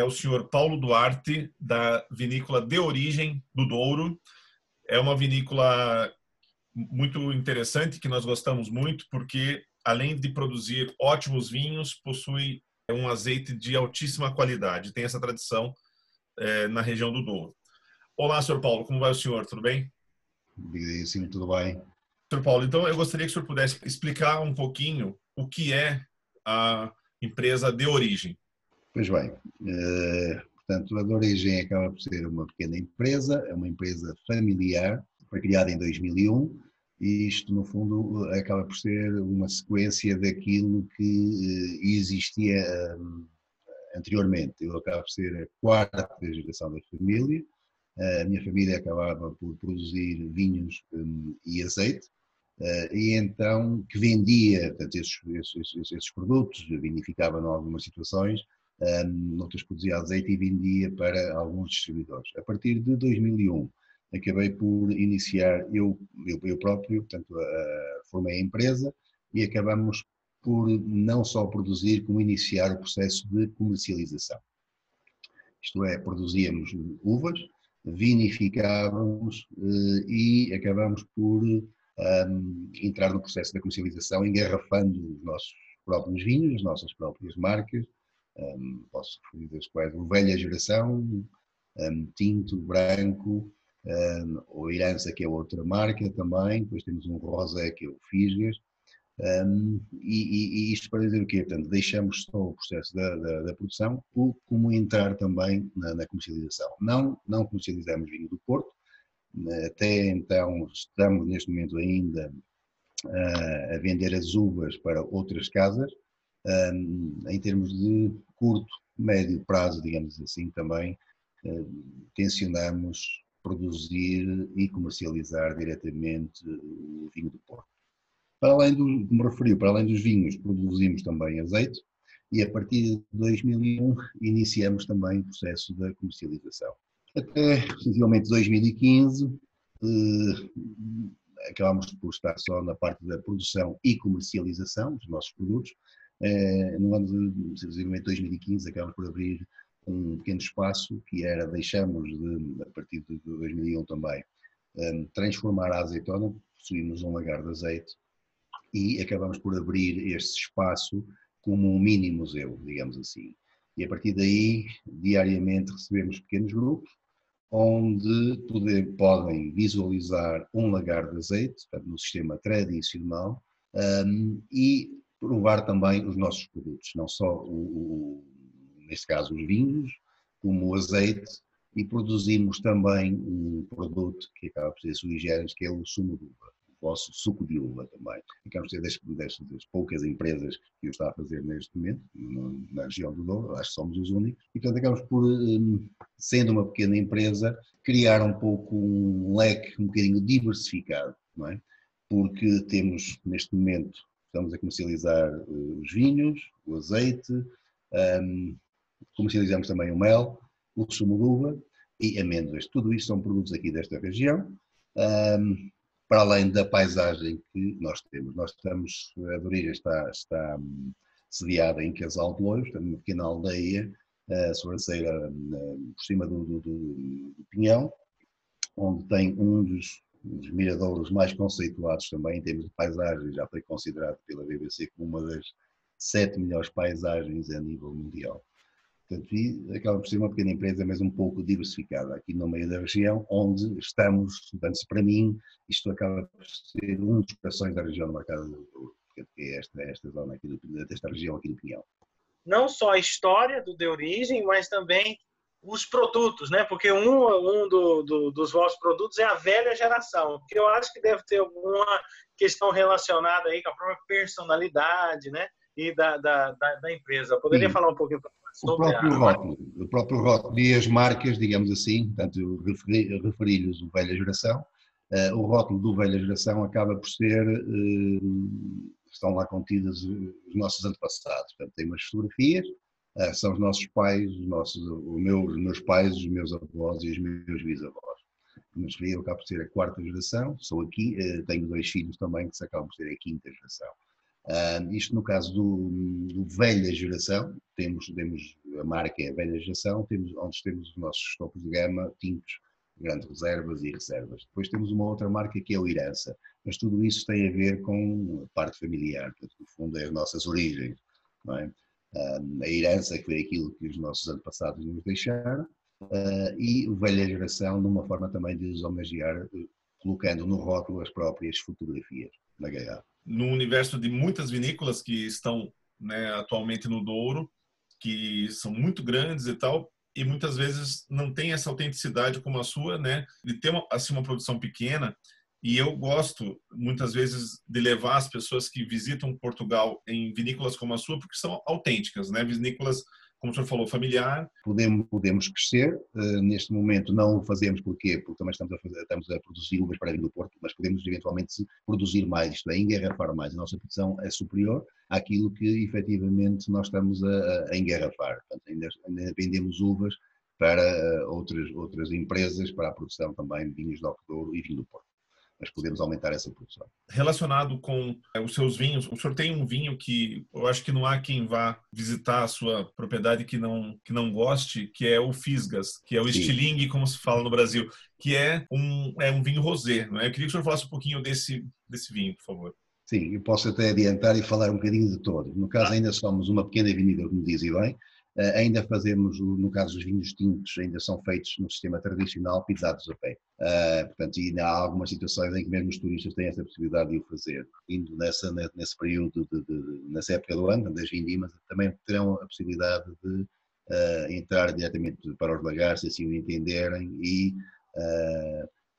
é o senhor Paulo Duarte, da vinícola De Origem do Douro. É uma vinícola muito interessante que nós gostamos muito, porque além de produzir ótimos vinhos, possui um azeite de altíssima qualidade. Tem essa tradição é, na região do Douro. Olá, senhor Paulo, como vai o senhor? Tudo bem? Sim, tudo bem. Senhor Paulo, então eu gostaria que o senhor pudesse explicar um pouquinho o que é a empresa de origem. Pois bem, uh, portanto, a de origem acaba por ser uma pequena empresa, é uma empresa familiar, foi criada em 2001 e isto, no fundo, acaba por ser uma sequência daquilo que uh, existia um, anteriormente. Eu acabo por ser a quarta geração da família, a minha família acabava por produzir vinhos e azeite, e então que vendia portanto, esses, esses, esses, produtos, vinificava em algumas situações, um, noutras produzia azeite e vendia para alguns distribuidores. A partir de 2001, acabei por iniciar, eu, eu, eu próprio, portanto, uh, formei a empresa e acabamos por não só produzir, como iniciar o processo de comercialização. Isto é, produzíamos uvas, vinificávamos uh, e acabamos por um, entrar no processo da comercialização, engarrafando os nossos próprios vinhos, as nossas próprias marcas, um, posso referir das quais o Velha Geração, um, Tinto, Branco, um, o Irança, que é outra marca também, depois temos um Rosé, que é o Fisgas, um, e, e, isto para dizer o quê? Portanto, deixamos só o processo da, da, da produção, como entrar também na, na, comercialização. Não, não comercializamos vinho do Porto, até então estamos neste momento ainda uh, a vender as uvas para outras casas, um, em termos de curto, médio prazo, digamos assim, também um, tencionamos produzir e comercializar diretamente o vinho do Porto. Para além do, como referiu, para além dos vinhos, produzimos também azeite e a partir de 2001 iniciamos também o processo da comercialização. Até, sensivelmente, 2015, eh, acabámos por estar só na parte da produção e comercialização dos nossos produtos, eh, no ano de 2015 acabamos por abrir um pequeno espaço que era, deixamos de, a partir de 2001 também, eh, transformar a azeitona, possuímos um lagar de azeite e acabamos por abrir este espaço como um mini museu, digamos assim. E a partir daí, diariamente recebemos pequenos grupos, onde poder, podem visualizar um lagar de azeite, no sistema tradicional, um, e provar também os nossos produtos, não só, o, o, neste caso, os vinhos, como o azeite, e produzimos também um produto que acaba por ser sui generis, que é o sumo de uva, o vosso suco de uva também. Acabamos de ser das, das, poucas empresas que o está a fazer neste momento, na região do Douro, acho que somos os únicos, e portanto acabamos por, hum, sendo uma pequena empresa, criar um pouco um leque um bocadinho diversificado, não é? Porque temos neste momento Estamos a comercializar uh, os vinhos, o azeite, um, comercializamos também o mel, o sumo de uva e amêndoas. Tudo isto são produtos aqui desta região, um, para além da paisagem que nós temos. Nós estamos, a Doriga está, está um, sediada em Casal de Loios, uma pequena aldeia, uh, sobranceira uh, por cima do, do, do, do Pinhão, onde tem um dos dos miradouros mais conceituados também em termos de paisagem, já foi considerado pela BBC como uma das sete melhores paisagens a nível mundial. Portanto, acaba por ser uma pequena empresa, mas um pouco diversificada aqui no meio da região, onde estamos, portanto, para mim, isto acaba por ser um dos corações da região do mercado do que é esta, esta zona aqui, do, desta região aqui do Pinhão. Não só a história do De Origem, mas também os produtos, né? Porque um, um do, do, dos vossos produtos é a velha geração, porque eu acho que deve ter alguma questão relacionada aí com a própria personalidade, né? E da, da, da, da empresa. Poderia Sim. falar um pouquinho nós? o próprio rótulo, o próprio rótulo e as marcas, digamos assim, portanto, referi-lhes o velha geração, uh, o rótulo do velha geração acaba por ser, uh, estão lá contidas os nossos antepassados, portanto, tem umas fotografias, uh, são os nossos pais, os, nossos, os, meus, os meus pais, os meus avós e os meus bisavós. Como eu acabo por ser a quarta geração, sou aqui, tenho dois filhos também que se acabam por ser a quinta geração. Uh, isto no caso do, do, velha geração, temos, temos a marca é a velha geração, temos, onde temos os nossos topos de gama, tintos, grandes reservas e reservas. Depois temos uma outra marca que é o Irança, mas tudo isso tem a ver com a parte familiar, portanto, no fundo é as nossas origens. É? A herança que foi aquilo que os nossos antepassados nos deixaram uh, e o velha geração numa forma também de os homenagear, colocando no rótulo as próprias fotografias na garrafa no universo de muitas vinícolas que estão né, atualmente no Douro, que são muito grandes e tal, e muitas vezes não tem essa autenticidade como a sua, né, de ter uma, assim uma produção pequena. E eu gosto muitas vezes de levar as pessoas que visitam Portugal em vinícolas como a sua, porque são autênticas, né, vinícolas como o senhor falou, familiar. Podemos, podemos crescer, uh, neste momento não o fazemos porque, porque também estamos a, fazer, estamos a produzir uvas para vir do Porto, mas podemos eventualmente produzir mais, isto é, engarrafar mais. A nossa produção é superior àquilo que efetivamente nós estamos a, a engarrafar. Portanto, ainda, ainda vendemos uvas para uh, outras, outras empresas para a produção também de vinhos de Douro e vinho do Porto mas podemos aumentar essa produção. Relacionado com é, os seus vinhos, o senhor tem um vinho que eu acho que não há quem vá visitar a sua propriedade que não que não goste, que é o Fisgas, que é o Sim. estilingue, como se fala no Brasil, que é um é um vinho rosé, não é? Eu queria que o senhor falasse um pouquinho desse desse vinho, por favor. Sim, eu posso até adiantar e falar um bocadinho de todos. No caso, ainda somos uma pequena avenida, como dizem bem, ainda fazemos, no caso dos vinhos tintos, ainda são feitos no sistema tradicional, pisados a pé. Uh, portanto, e ainda há algumas situações em que mesmo os turistas têm essa possibilidade de o fazer. Indo nessa, nesse período, de, de, nessa época do ano, das vindimas, também terão a possibilidade de uh, entrar diretamente para os lagares, se assim o entenderem, e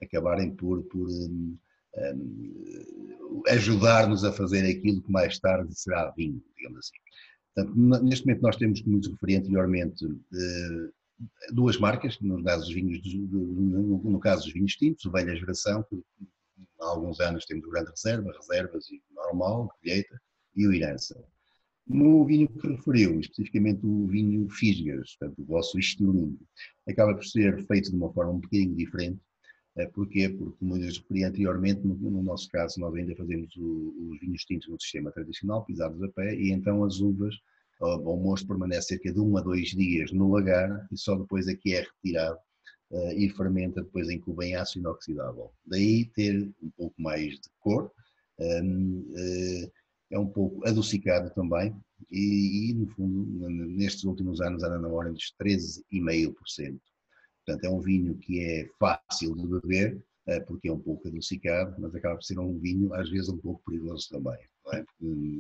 acabarem por, por um, um, ajudar-nos a fazer aquilo que mais tarde será vinho, digamos assim. Portanto, neste momento nós temos, como referi anteriormente, eh, duas marcas, no caso dos vinhos, no caso dos vinhos tintos, o velha geração, que há alguns anos temos o grande reserva, reservas e normal, colheita, e o Irança. No vinho que referiu, especificamente o vinho Fisgas, portanto, o vosso estilinho, acaba por ser feito de uma forma um bocadinho diferente. Eh, porquê? Porque, como eu referi anteriormente, no, no, nosso caso, nós ainda fazemos o, os vinhos tintos no sistema tradicional, pisados a pé, e então as uvas, o mosto permanece cerca de um a dois dias no lagar e só depois é que é retirado uh, e fermenta depois em cubo em aço inoxidável. Daí ter um pouco mais de cor, um, uh, é um pouco adocicado também e, e, no fundo, nestes últimos anos anda na ordem dos 13,5%. Portanto, é um vinho que é fácil de beber, eh, porque é um pouco adocicado, mas acaba por ser um vinho, às vezes, um pouco perigoso também. É?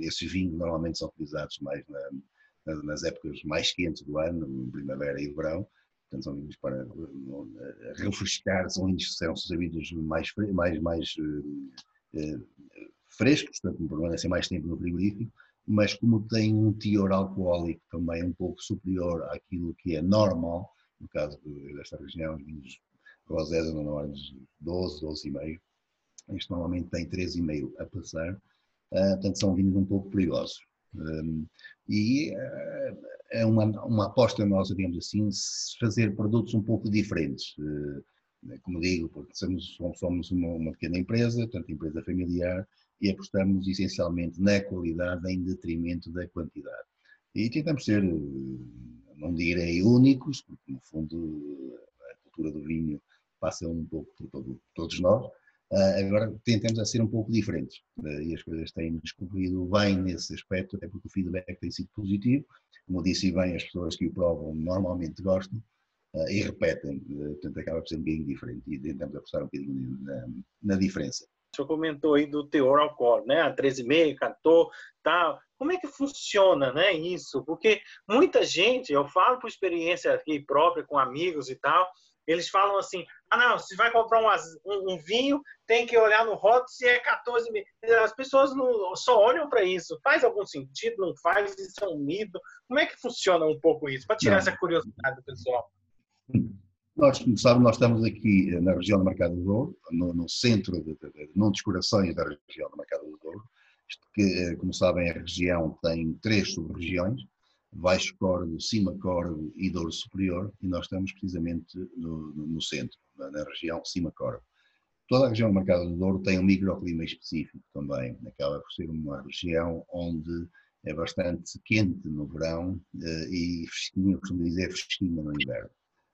esses vinhos normalmente são utilizados mais na, nas épocas mais quentes do ano, primavera e verão, portanto, são vinhos para eh, refrescar, são vinhos são, são vinhos mais, mais, mais uh, frescos, portanto, permanecem mais tempo no frigorífico, mas como tem um teor alcoólico também um pouco superior àquilo que é normal, no caso desta região, os vinhos rosés andam na ordem de 12, 12,5. Isto normalmente tem 13,5 a passar. Uh, portanto, são vinhos um pouco perigosos. E uh, é uma, uma aposta nossa, digamos assim, fazer produtos um pouco diferentes. Uh, como digo, porque somos, somos uma, uma, pequena empresa, portanto, empresa familiar, e apostamos essencialmente na qualidade em detrimento da quantidade. E tentamos ser não direi únicos, porque no fundo a cultura do vinho passa um pouco por todo, todos nós, uh, agora tentamos ser um pouco diferentes uh, e as coisas têm-nos corrido bem nesse aspecto, até porque o feedback tem sido positivo, como disse bem, as pessoas que o provam normalmente gostam uh, e repetem, portanto acaba por ser um bocadinho diferente e tentamos apostar um bocadinho na, na diferença. O senhor comentou aí do teor alcoólico, né? A 13,5, 14, tal. Como é que funciona, né, isso? Porque muita gente, eu falo por experiência aqui própria com amigos e tal, eles falam assim: ah, não, se vai comprar um, um, um vinho, tem que olhar no rótulo se é 14 mil. As pessoas não, só olham para isso. Faz algum sentido? Não faz? Isso é um mito? Como é que funciona um pouco isso? Para tirar não. essa curiosidade do pessoal. Nós, como sabe, nós estamos aqui na região do Mercado do Douro, no, no centro, de, de, de, num dos corações da região do Mercado do Douro, que, eh, como sabem, a região tem três sub-regiões, Baixo Córrego, Cima Córrego e Douro Superior, e nós estamos precisamente no, no centro, na, região Cima Córrego. Toda a região do Mercado do Douro tem um microclima específico também, acaba por ser uma região onde é bastante quente no verão eh, e fresquinha, costumo dizer, fresquinha no inverno.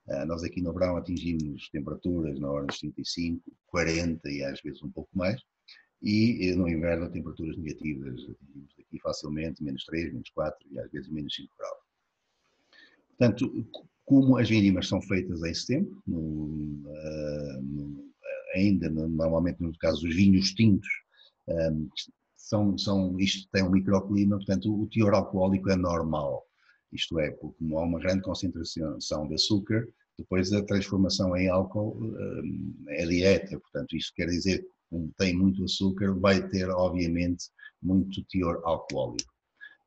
Eh, nós aqui no verão atingimos temperaturas na ordem de 35, 40 e às vezes um pouco mais, e no inverno temperaturas negativas, atingimos aqui facilmente menos 3, menos 4 e às vezes menos 5 graus. Portanto, como as vindimas são feitas em setembro, no, uh, no, ainda no, normalmente no caso dos vinhos tintos, um, são, são, isto tem um microclima, portanto o teor alcoólico é normal. Isto é, porque como há uma grande concentração de açúcar, depois a transformação em álcool um, é dieta, portanto isto quer dizer tem muito açúcar, vai ter obviamente muito teor alcoólico.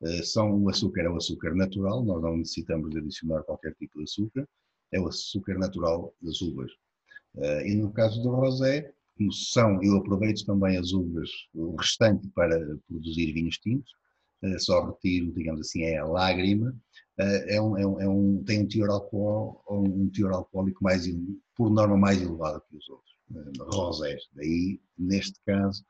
Uh, são, o açúcar é o açúcar natural, nós não necessitamos de adicionar qualquer tipo de açúcar, é o açúcar natural das uvas. Uh, e no caso do rosé, como são, eu aproveito também as uvas, o restante para produzir vinhos tintos, uh, só retiro, digamos assim, é a lágrima, é um, é um, é um, tem um teor, um teor alcoólico mais, por norma mais elevado que os outros, rosés. Daí, neste caso,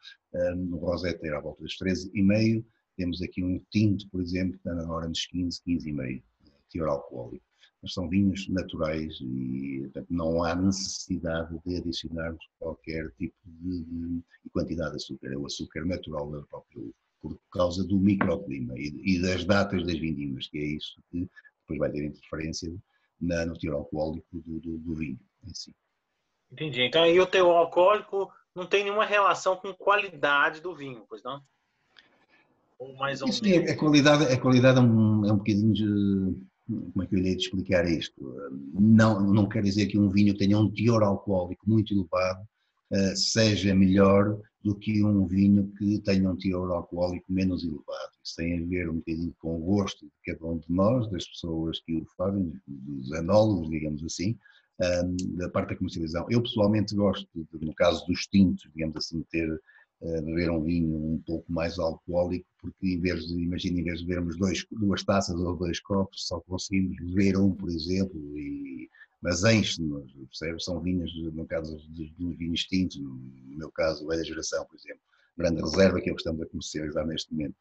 no rosé ter à volta dos 13,5, temos aqui um tinto, por exemplo, que está na hora dos 15, 15,5, teor alcoólico. Mas são vinhos naturais e portanto, não há necessidade de adicionarmos qualquer tipo de, de, quantidade de açúcar. É o açúcar natural da própria uva, por causa do microclima e, e, das datas das vindimas, que é isso que depois vai ter interferência na, no teor alcoólico do, do, do vinho em si. Entendi. Então aí o teor alcoólico não tem nenhuma relação com qualidade do vinho, pois não? Ou mais ou menos. Sim, a qualidade, a qualidade é um, é um bocadinho de, como é que eu irei te explicar isto? Não, não quer dizer que um vinho tenha um teor alcoólico muito elevado uh, seja melhor do que um vinho que tenha um teor alcoólico menos elevado. Isso tem a ver um bocadinho com o gosto de cada um de nós, das pessoas que o fazem, dos anólogos, digamos assim, um, da parte da comercialização. Eu pessoalmente gosto, de, no caso dos tintos, digamos assim, ter uh, beber um vinho um pouco mais alcoólico, porque em vez de, imagina, em vez de bebermos dois, duas taças ou dois copos, só conseguimos beber um, por exemplo, e, mas enche-nos, percebe? São vinhos, no caso dos, vinhos tintos, no meu caso, velha geração, por exemplo, grande reserva, que é o que estamos a comercializar neste momento.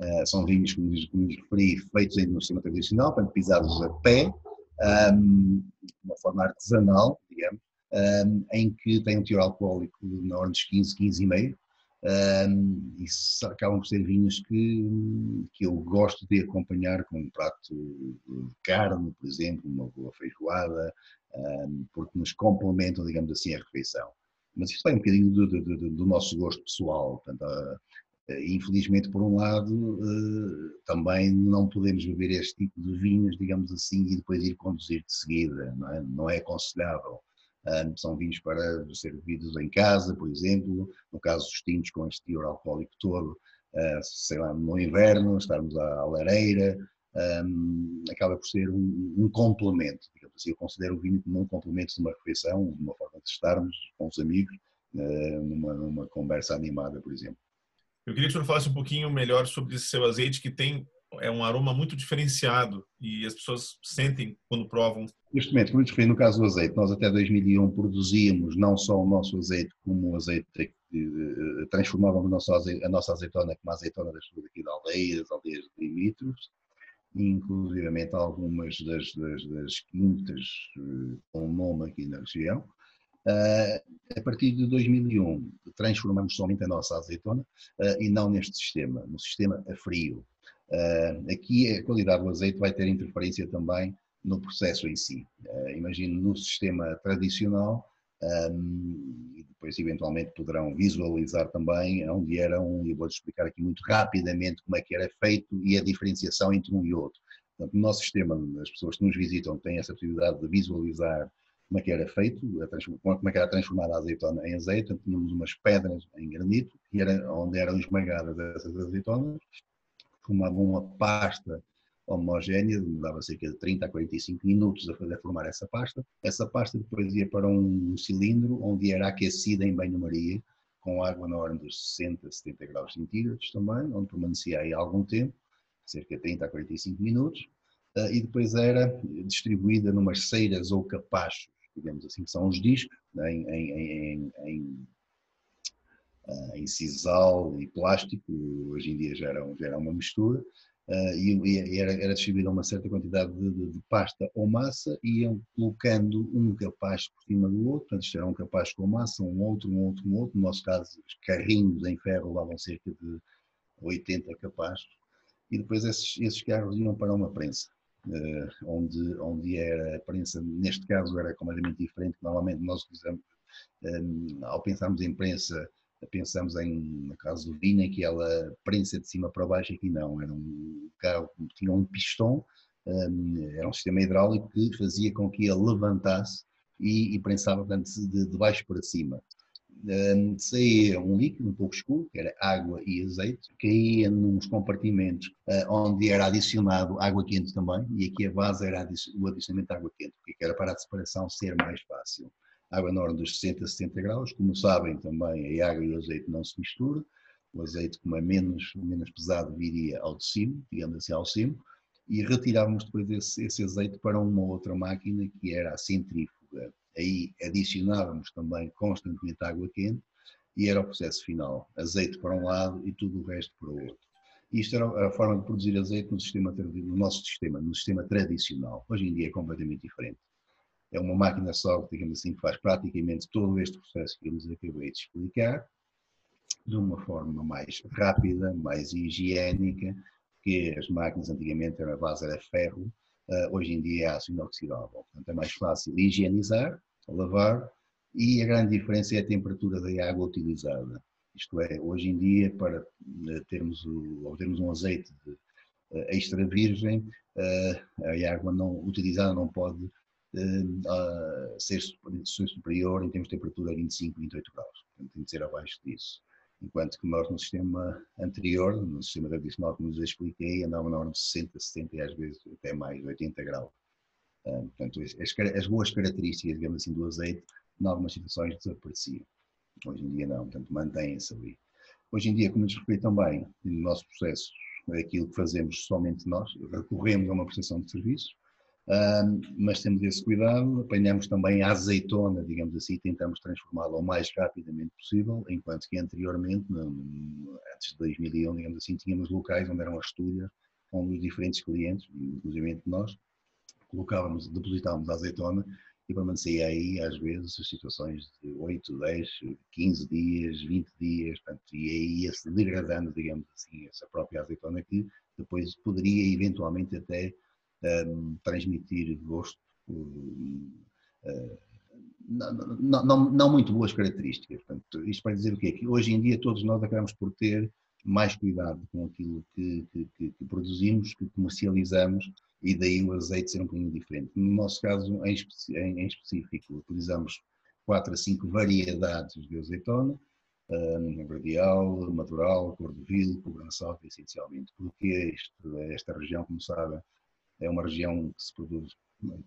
Uh, são vinhos, como lhes referi, feitos no sistema tradicional, portanto, pisados a pé, um, de uma forma artesanal, digamos, um, em que tem um teor alcoólico na ordem dos 15, 15,5. Um, e acabam por ser vinhos que, que eu gosto de acompanhar com um prato de carne, por exemplo, uma boa feijoada, um, porque nos complementam, digamos assim, a refeição. Mas isto vai um bocadinho do, do, do, do nosso gosto pessoal. Portanto, infelizmente, por um lado, eh, também não podemos beber este tipo de vinhos, digamos assim, e depois ir conduzir de seguida, não é, não é aconselhável. São vinhos para ser bebidos em casa, por exemplo, no caso dos tintos com este teor alcoólico todo, eh, sei lá, no inverno, estarmos à lareira, acaba por ser um, complemento, digamos assim, eu considero o vinho como um complemento de uma refeição, uma forma de estarmos com os amigos, numa, numa conversa animada, por exemplo. Eu queria que o senhor falasse um pouquinho melhor sobre esse seu azeite que tem é um aroma muito diferenciado e as pessoas sentem quando provam. Neste momento, como eu referi no caso do azeite, nós até 2001 produzíamos não só o nosso azeite como o azeite que transformávamos a nossa, azeitona como a azeitona das pessoas aqui da aldeia, das aldeias de limítrofes, inclusivamente algumas das, das, das quintas eh, com nome aqui na região, Uh, a partir de 2001, transformamos somente a nossa azeitona uh, e não neste sistema, no sistema a frio. Uh, aqui a qualidade do azeite vai ter interferência também no processo em si. imagino no sistema tradicional, um, e depois eventualmente poderão visualizar também onde eram, e vou-lhes explicar aqui muito rapidamente como é que era feito e a diferenciação entre um e outro. Portanto, no nosso sistema, as pessoas que nos visitam têm essa possibilidade de visualizar como é que era feito, como é que era transformada a azeitona em azeite. Tínhamos umas pedras em granito, que era onde eram esmagadas essas azeitonas, formavam uma pasta homogénea, demorava cerca de 30 a 45 minutos a fazer formar essa pasta. Essa pasta depois ia para um cilindro onde era aquecida em banho-maria, com água na ordem dos 60, 70 graus centígrados também, onde permanecia aí algum tempo, cerca de 30 a 45 minutos, eh, e depois era distribuída numas ceiras ou capachos digamos assim, que são os discos né, em, em, em, eh, em sisal e plástico, hoje em dia já era, já era uma mistura, uh, e, era, era, distribuída uma certa quantidade de, de, de, pasta ou massa e iam colocando um capaz por cima do outro, portanto isto era um capaz com massa, um outro, um outro, um outro, no nosso caso os carrinhos em ferro levavam cerca de 80 capazes, e depois esses, esses carros iam para uma prensa. Uh, onde, onde era a prensa, neste caso era completamente diferente, normalmente nós utilizamos, um, ao pensarmos em prensa, pensamos em, no caso do em que ela prensa de cima para baixo, aqui não, era um carro, tinha um pistão, um, era um sistema hidráulico que fazia com que ele levantasse e, e prensava portanto, de, de baixo para cima saía um líquido um pouco escuro, que era água e azeite, caía nos compartimentos uh, onde era adicionado água quente também, e aqui a base era o adicionamento de água quente, porque era para a separação ser mais fácil. Água na ordem dos 60 a 70 graus, como sabem também a água e o azeite não se misturam, o azeite como é menos, menos pesado viria ao de cima, digamos assim ao cima, e retirávamos depois esse, esse azeite para uma outra máquina que era a centrífuga aí adicionávamos também constantemente água quente e era o processo final, azeite para um lado e tudo o resto para o outro. Isto era a forma de produzir azeite no, sistema, no nosso sistema, no sistema tradicional. Hoje em dia é completamente diferente. É uma máquina só, digamos assim, que faz praticamente todo este processo que eu lhes acabei de explicar, de uma forma mais rápida, mais higiênica, porque as máquinas antigamente a base era ferro, uh, hoje em dia é aço inoxidável. Portanto, é mais fácil higienizar a lavar e a grande diferença é a temperatura da água utilizada. Isto é, hoje em dia, para eh, termos, obtermos um azeite de, uh, extra virgem, uh, a água não, utilizada não pode ser, ser, superior em termos de temperatura a 25, 28 graus. Portanto, tem de ser abaixo disso. Enquanto que nós no sistema anterior, no sistema tradicional que nos expliquei, andava na ordem de 60, 70 e às vezes até mais, 80 graus. Portanto, as, as, boas características, digamos assim, do azeite, em algumas situações desapareciam. Hoje em dia não, portanto, mantém-se ali. Hoje em dia, como nos referi também, no nosso processo, aquilo que fazemos somente nós, recorremos a uma prestação de serviços, mas temos esse cuidado, apanhamos também a azeitona, digamos assim, e tentamos transformá-la o mais rapidamente possível, enquanto que anteriormente, antes de 2001, digamos assim, tínhamos locais onde eram as estúdios, onde os diferentes clientes, inclusive nós, colocávamos, depositávamos a azeitona e permanecia aí, às vezes, situações de 8, 10, 15 dias, 20 dias, portanto, e aí ia-se degradando, digamos assim, essa própria azeitona que depois poderia eventualmente até um, transmitir gosto, um, uh, não, não, não, não, muito boas características. Portanto, isto para dizer o quê? Que hoje em dia todos nós acabamos por ter mais cuidado com aquilo que, que, que, que produzimos, que comercializamos e daí o azeite ser um bocadinho diferente. No nosso caso, em, em, em específico, utilizamos 4 a 5 variedades de azeitona, um, radial, natural, cor-de-vil, cobrançal, essencialmente, porque este, esta região, como sabem, é uma região que se produz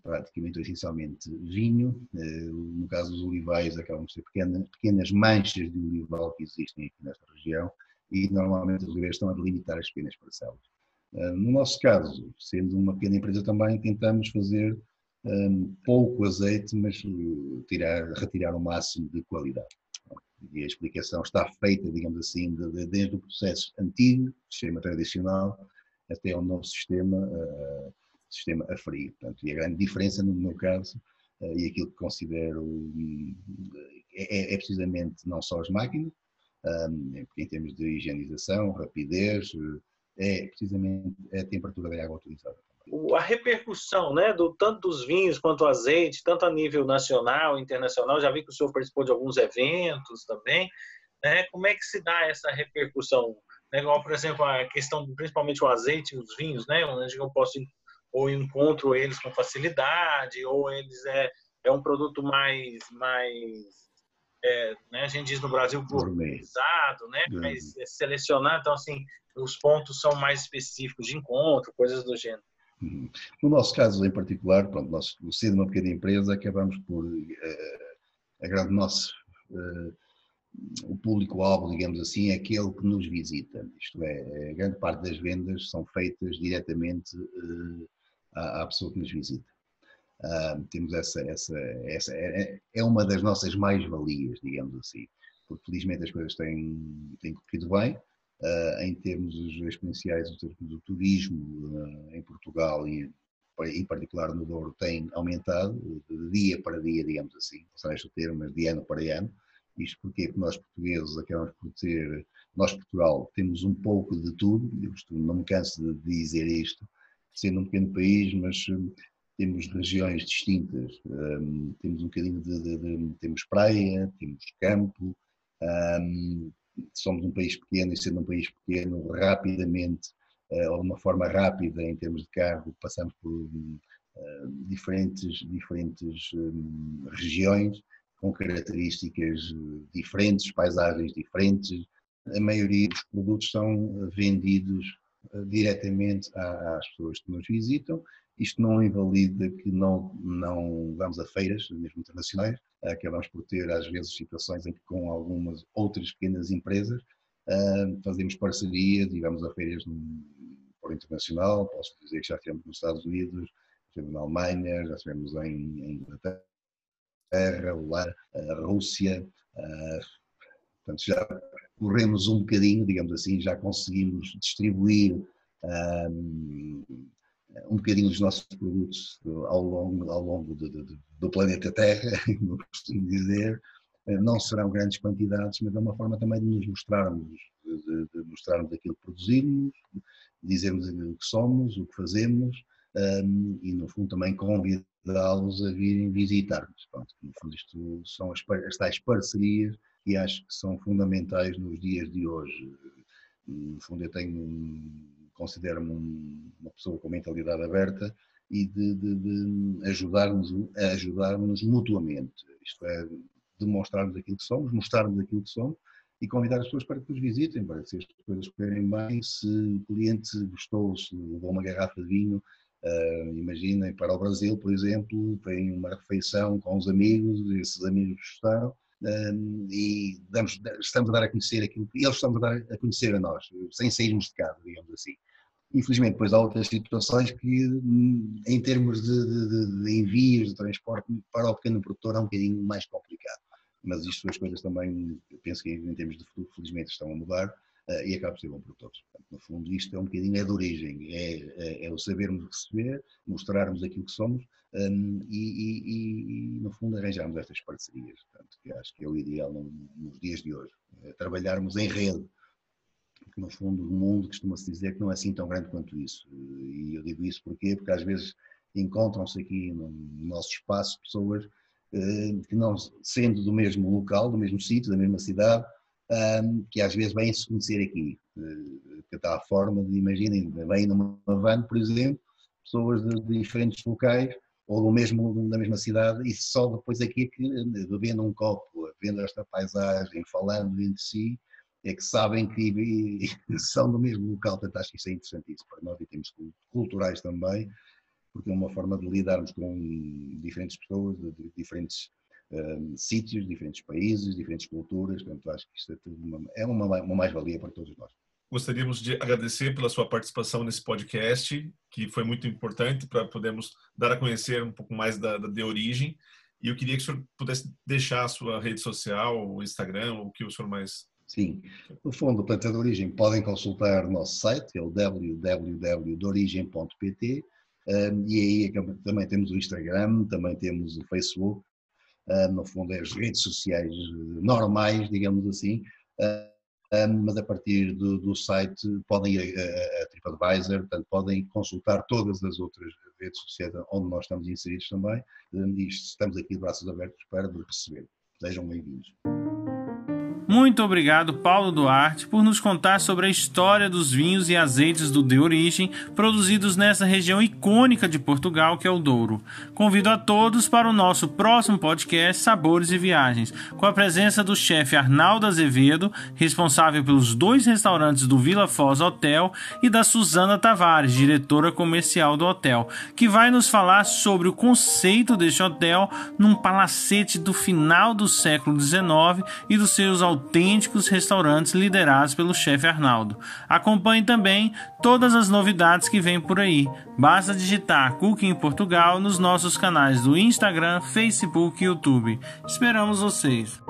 praticamente essencialmente vinho, eh, no caso dos olivais acabam por ser pequenas, pequenas manchas de olival que existem aqui nesta região e normalmente os oliveiros estão a delimitar as pequenas parcelas. Ah, no nosso caso, sendo uma pequena empresa também, tentamos fazer um, pouco azeite, mas uh, tirar, retirar o máximo de qualidade. E a explicação está feita, digamos assim, de, de, desde o processo antigo, sistema tradicional, até ao novo sistema, uh, sistema a frio. Portanto, e a grande diferença, no meu caso, uh, e aquilo que considero um, é, é, precisamente não só as máquinas, um, em termos de higienização, rapidez, é precisamente a temperatura da água utilizada. A repercussão, né, do tanto dos vinhos quanto do azeite, tanto a nível nacional, internacional, já vi que o senhor participou de alguns eventos também, né? Como é que se dá essa repercussão? Né, igual, por exemplo, a questão, principalmente o azeite e os vinhos, né, onde eu posso ou encontro eles com facilidade, ou eles é, é um produto mais, mais é, né, a gente diz no Brasil gourmetizado, né, mais selecionado, então assim, os pontos são mais específicos de encontro, coisas do gênero. Uhum. No nosso caso em particular, pronto, nós, sendo uma pequena empresa, acabamos por, uh, a grande nosso, uh, o público-alvo, digamos assim, é aquele que nos visita. Isto é, a grande parte das vendas são feitas diretamente uh, à, à, pessoa que nos visita. Uh, temos essa, essa, essa é, é uma das nossas mais-valias, digamos assim, porque felizmente as coisas têm, têm corrido bem. Uh, em termos exponenciais, em termos do turismo uh, em Portugal e em particular no Douro tem aumentado de dia para dia, digamos assim, não sei o termo, mas de ano para ano. Isto porque nós portugueses acabamos por ter, nós Portugal temos um pouco de tudo, eu não me canso de dizer isto, sendo um pequeno país, mas temos regiões distintas, um, temos um bocadinho de, de, de, temos praia, temos campo, um, somos um país pequeno e sendo um país pequeno, rapidamente, uh, ou de uma forma rápida em termos de carro, passamos por uh, diferentes, diferentes um, regiões com características diferentes, paisagens diferentes. A maioria dos produtos são vendidos uh, diretamente às pessoas que nos visitam isto não invalida que não, não vamos a feiras, mesmo internacionais, acabamos por ter às vezes situações em que com algumas outras pequenas empresas uh, fazemos parcerias e vamos a feiras por internacional, posso dizer que já estivemos nos Estados Unidos, estivemos na Alemanha, já estivemos em, em Inglaterra, a Rússia, portanto já corremos um bocadinho, digamos assim, já conseguimos distribuir um bocadinho dos nossos produtos ao longo, ao longo de, de, do planeta Terra, como costumo dizer. Eh, não serão grandes quantidades, mas é uma forma também de nos mostrarmos, de, de mostrarmos aquilo que produzimos, dizermos o que somos, o que fazemos um, e, no fundo, também convidá-los a virem visitar-nos. No fundo, isto são as, as tais parcerias que acho que são fundamentais nos dias de hoje. No fundo, eu tenho considero-me uma pessoa com mentalidade aberta e de, de, de ajudar-nos ajudar mutuamente. Isto é, demonstrarmos aquilo que somos, mostrarmos aquilo que somos e convidar as pessoas para que nos visitem, para que se as coisas correrem bem, se o cliente gostou, se levou uma garrafa de vinho, uh, imaginem, para o Brasil, por exemplo, tem uma refeição com os amigos, esses amigos gostaram, e damos, estamos a dar a conhecer aquilo que eles estão a dar a conhecer a nós, sem sairmos de casa, digamos assim. Infelizmente, depois há outras situações que, em termos de, de, de envios, de transporte, para o pequeno produtor é um bocadinho mais complicado. Mas isto, as coisas também, penso que em termos de futuro, felizmente estão a mudar uh, e acaba por ser bom para todos. Portanto, no fundo, isto é um bocadinho é de origem, é, é, é o sabermos receber, mostrarmos aquilo que somos um, e, e, e, no fundo, arranjarmos estas parcerias. Portanto, que acho que é o ideal nos dias de hoje. É trabalharmos em rede, porque no fundo o mundo costuma-se dizer que não é assim tão grande quanto isso. E eu digo isso porquê? porque às vezes encontram-se aqui no nosso espaço pessoas eh, que não sendo do mesmo local, do mesmo sítio, da mesma cidade, que às vezes vêm se conhecer aqui. Eh, que está a forma de, imaginem, vêm numa van, por exemplo, pessoas de diferentes locais ou do mesmo, da mesma cidade e só depois aqui que, bebendo um copo, vendo esta paisagem, falando entre si, é que sabem que são do mesmo local. Portanto, acho que isso é interessantíssimo para nós e temos culturais também, porque é uma forma de lidarmos com diferentes pessoas, de, diferentes um, sítios, diferentes países, diferentes culturas. Portanto, acho que isto é, uma, é uma, uma mais-valia para todos nós. Gostaríamos de agradecer pela sua participação nesse podcast, que foi muito importante para podermos dar a conhecer um pouco mais da, da de origem. E eu queria que o senhor pudesse deixar a sua rede social, o Instagram, o que o senhor mais Sim, no fundo, Planta de Origem, podem consultar o nosso site, é o www.dorigem.pt e aí é também temos o Instagram, também temos o Facebook, no fundo é as redes sociais normais, digamos assim, mas a partir do, do site podem ir a, a TripAdvisor, portanto podem consultar todas as outras redes sociais onde nós estamos inseridos também e estamos aqui de braços abertos para receber. Sejam bem-vindos. Muito obrigado, Paulo Duarte, por nos contar sobre a história dos vinhos e azeites do De Origem produzidos nessa região icônica de Portugal que é o Douro. Convido a todos para o nosso próximo podcast Sabores e Viagens, com a presença do chefe Arnaldo Azevedo, responsável pelos dois restaurantes do Vila Foz Hotel, e da Suzana Tavares, diretora comercial do hotel, que vai nos falar sobre o conceito deste hotel num palacete do final do século XIX e dos seus autênticos restaurantes liderados pelo chefe Arnaldo. Acompanhe também todas as novidades que vêm por aí. Basta digitar Cooking Portugal nos nossos canais do Instagram, Facebook e YouTube. Esperamos vocês!